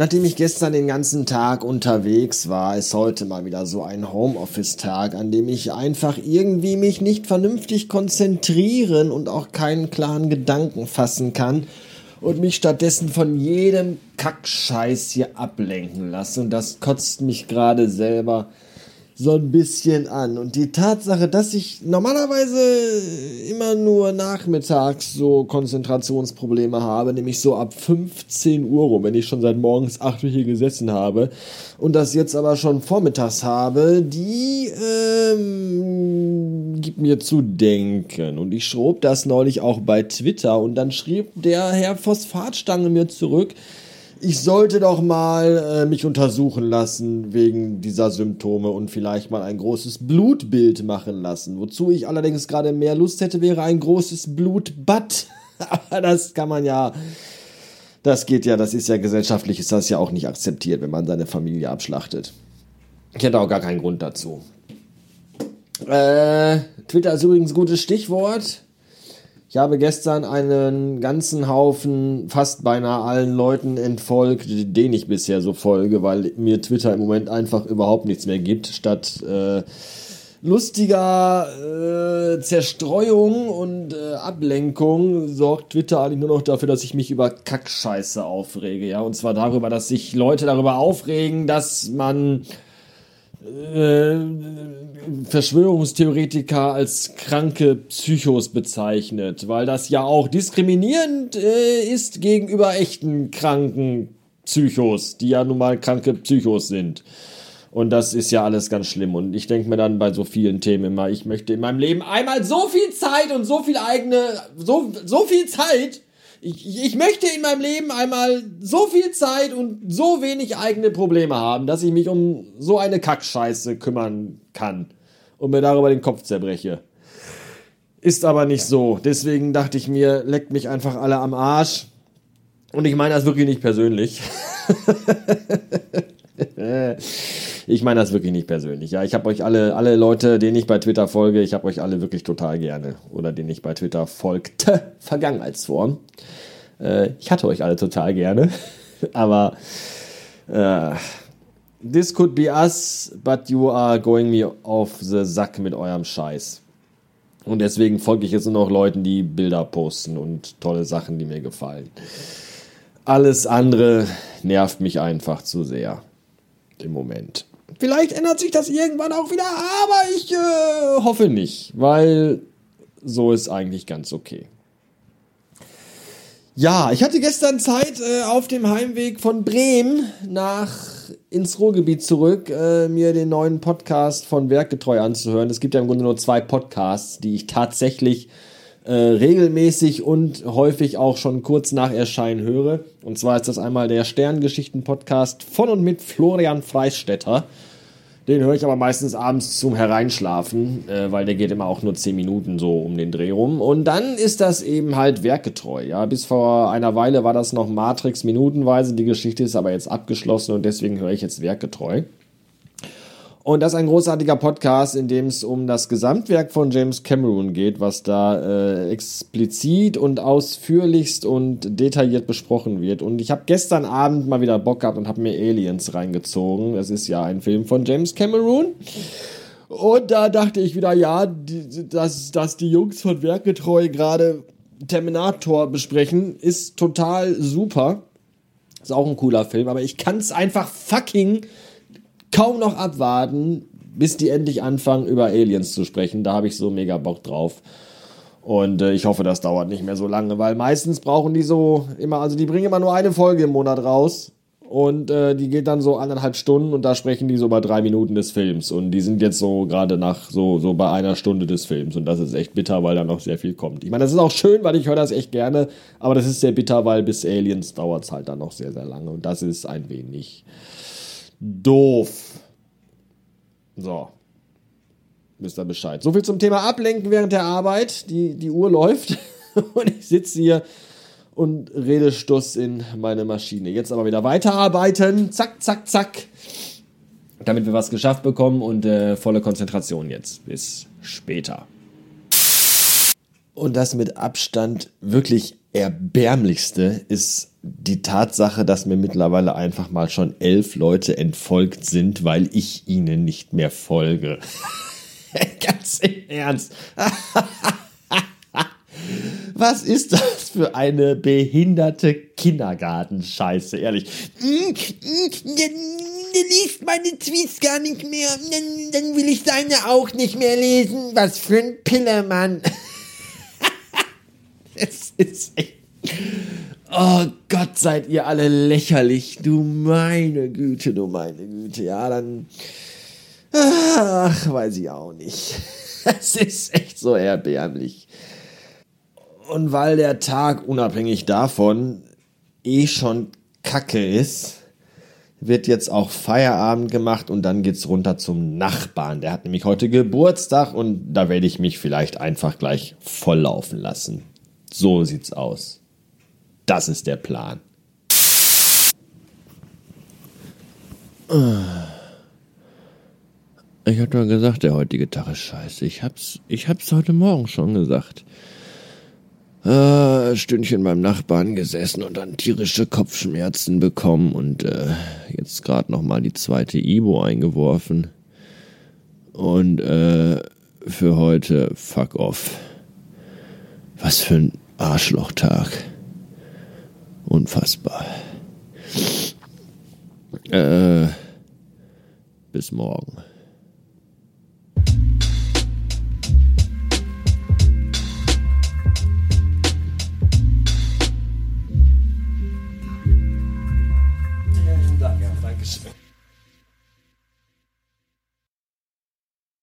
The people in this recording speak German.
Nachdem ich gestern den ganzen Tag unterwegs war, ist heute mal wieder so ein Homeoffice-Tag, an dem ich einfach irgendwie mich nicht vernünftig konzentrieren und auch keinen klaren Gedanken fassen kann und mich stattdessen von jedem Kackscheiß hier ablenken lasse. Und das kotzt mich gerade selber so ein bisschen an. Und die Tatsache, dass ich normalerweise immer nur nachmittags so Konzentrationsprobleme habe, nämlich so ab 15 Uhr rum, wenn ich schon seit morgens 8 Uhr hier gesessen habe und das jetzt aber schon vormittags habe, die ähm, gibt mir zu denken. Und ich schrob das neulich auch bei Twitter und dann schrieb der Herr Phosphatstange mir zurück, ich sollte doch mal äh, mich untersuchen lassen wegen dieser Symptome und vielleicht mal ein großes Blutbild machen lassen. Wozu ich allerdings gerade mehr Lust hätte, wäre ein großes Blutbad. Aber das kann man ja, das geht ja, das ist ja gesellschaftlich, ist das ja auch nicht akzeptiert, wenn man seine Familie abschlachtet. Ich hätte auch gar keinen Grund dazu. Äh, Twitter ist übrigens ein gutes Stichwort. Ich habe gestern einen ganzen Haufen, fast beinahe allen Leuten entfolgt, denen ich bisher so folge, weil mir Twitter im Moment einfach überhaupt nichts mehr gibt. Statt äh, lustiger äh, Zerstreuung und äh, Ablenkung sorgt Twitter eigentlich nur noch dafür, dass ich mich über Kackscheiße aufrege. Ja, und zwar darüber, dass sich Leute darüber aufregen, dass man Verschwörungstheoretiker als kranke Psychos bezeichnet, weil das ja auch diskriminierend äh, ist gegenüber echten kranken Psychos, die ja nun mal kranke Psychos sind. Und das ist ja alles ganz schlimm. Und ich denke mir dann bei so vielen Themen immer, ich möchte in meinem Leben einmal so viel Zeit und so viel eigene, so, so viel Zeit ich, ich möchte in meinem Leben einmal so viel Zeit und so wenig eigene Probleme haben, dass ich mich um so eine Kackscheiße kümmern kann und mir darüber den Kopf zerbreche. Ist aber nicht so. Deswegen dachte ich mir, leckt mich einfach alle am Arsch. Und ich meine das wirklich nicht persönlich. ich meine das wirklich nicht persönlich. Ja, ich habe euch alle, alle Leute, denen ich bei Twitter folge, ich habe euch alle wirklich total gerne. Oder denen ich bei Twitter folgte, Vergangenheitsform. Äh, ich hatte euch alle total gerne. Aber äh, this could be us, but you are going me off the Sack mit eurem Scheiß. Und deswegen folge ich jetzt nur noch Leuten, die Bilder posten und tolle Sachen, die mir gefallen. Alles andere nervt mich einfach zu sehr im Moment. Vielleicht ändert sich das irgendwann auch wieder, aber ich äh, hoffe nicht, weil so ist eigentlich ganz okay. Ja, ich hatte gestern Zeit äh, auf dem Heimweg von Bremen nach ins Ruhrgebiet zurück, äh, mir den neuen Podcast von Werkgetreu anzuhören. Es gibt ja im Grunde nur zwei Podcasts, die ich tatsächlich äh, regelmäßig und häufig auch schon kurz nach Erscheinen höre. Und zwar ist das einmal der Sterngeschichten-Podcast von und mit Florian Freistetter. Den höre ich aber meistens abends zum Hereinschlafen, äh, weil der geht immer auch nur 10 Minuten so um den Dreh rum. Und dann ist das eben halt werkgetreu. Ja, bis vor einer Weile war das noch Matrix minutenweise. Die Geschichte ist aber jetzt abgeschlossen und deswegen höre ich jetzt werkgetreu. Und das ist ein großartiger Podcast, in dem es um das Gesamtwerk von James Cameron geht, was da äh, explizit und ausführlichst und detailliert besprochen wird. Und ich habe gestern Abend mal wieder Bock gehabt und habe mir Aliens reingezogen. Das ist ja ein Film von James Cameron. Und da dachte ich wieder, ja, dass, dass die Jungs von Werkgetreu gerade Terminator besprechen, ist total super. Ist auch ein cooler Film, aber ich kann es einfach fucking kaum noch abwarten, bis die endlich anfangen, über Aliens zu sprechen. Da habe ich so mega Bock drauf. Und äh, ich hoffe, das dauert nicht mehr so lange, weil meistens brauchen die so immer, also die bringen immer nur eine Folge im Monat raus. Und äh, die geht dann so anderthalb Stunden und da sprechen die so bei drei Minuten des Films. Und die sind jetzt so gerade nach so, so bei einer Stunde des Films. Und das ist echt bitter, weil da noch sehr viel kommt. Ich meine, das ist auch schön, weil ich höre das echt gerne. Aber das ist sehr bitter, weil bis Aliens dauert es halt dann noch sehr, sehr lange. Und das ist ein wenig doof. So. Wisst ihr Bescheid. So viel zum Thema Ablenken während der Arbeit. Die, die Uhr läuft und ich sitze hier und rede Stuss in meine Maschine. Jetzt aber wieder weiterarbeiten. Zack, zack, zack. Damit wir was geschafft bekommen und äh, volle Konzentration jetzt. Bis später. Und das mit Abstand wirklich erbärmlichste ist die Tatsache, dass mir mittlerweile einfach mal schon elf Leute entfolgt sind, weil ich ihnen nicht mehr folge. Ganz im Ernst. Was ist das für eine behinderte Kindergartenscheiße, ehrlich? Mm, mm, der liest meine Tweets gar nicht mehr. Dann, dann will ich seine auch nicht mehr lesen. Was für ein Pillermann. es ist echt. Oh Gott, seid ihr alle lächerlich. Du meine Güte, du meine Güte. Ja, dann. Ach, weiß ich auch nicht. Es ist echt so erbärmlich. Und weil der Tag unabhängig davon eh schon kacke ist, wird jetzt auch Feierabend gemacht und dann geht's runter zum Nachbarn. Der hat nämlich heute Geburtstag und da werde ich mich vielleicht einfach gleich volllaufen lassen. So sieht's aus. Das ist der Plan. Ich hab doch gesagt, der heutige Tag ist scheiße. Ich hab's, ich hab's heute Morgen schon gesagt äh, Stündchen beim Nachbarn gesessen und dann tierische Kopfschmerzen bekommen und äh, jetzt gerade noch mal die zweite Ibo eingeworfen. Und äh, für heute fuck off. Was für ein Arschlochtag. Unfassbar. Äh, bis morgen.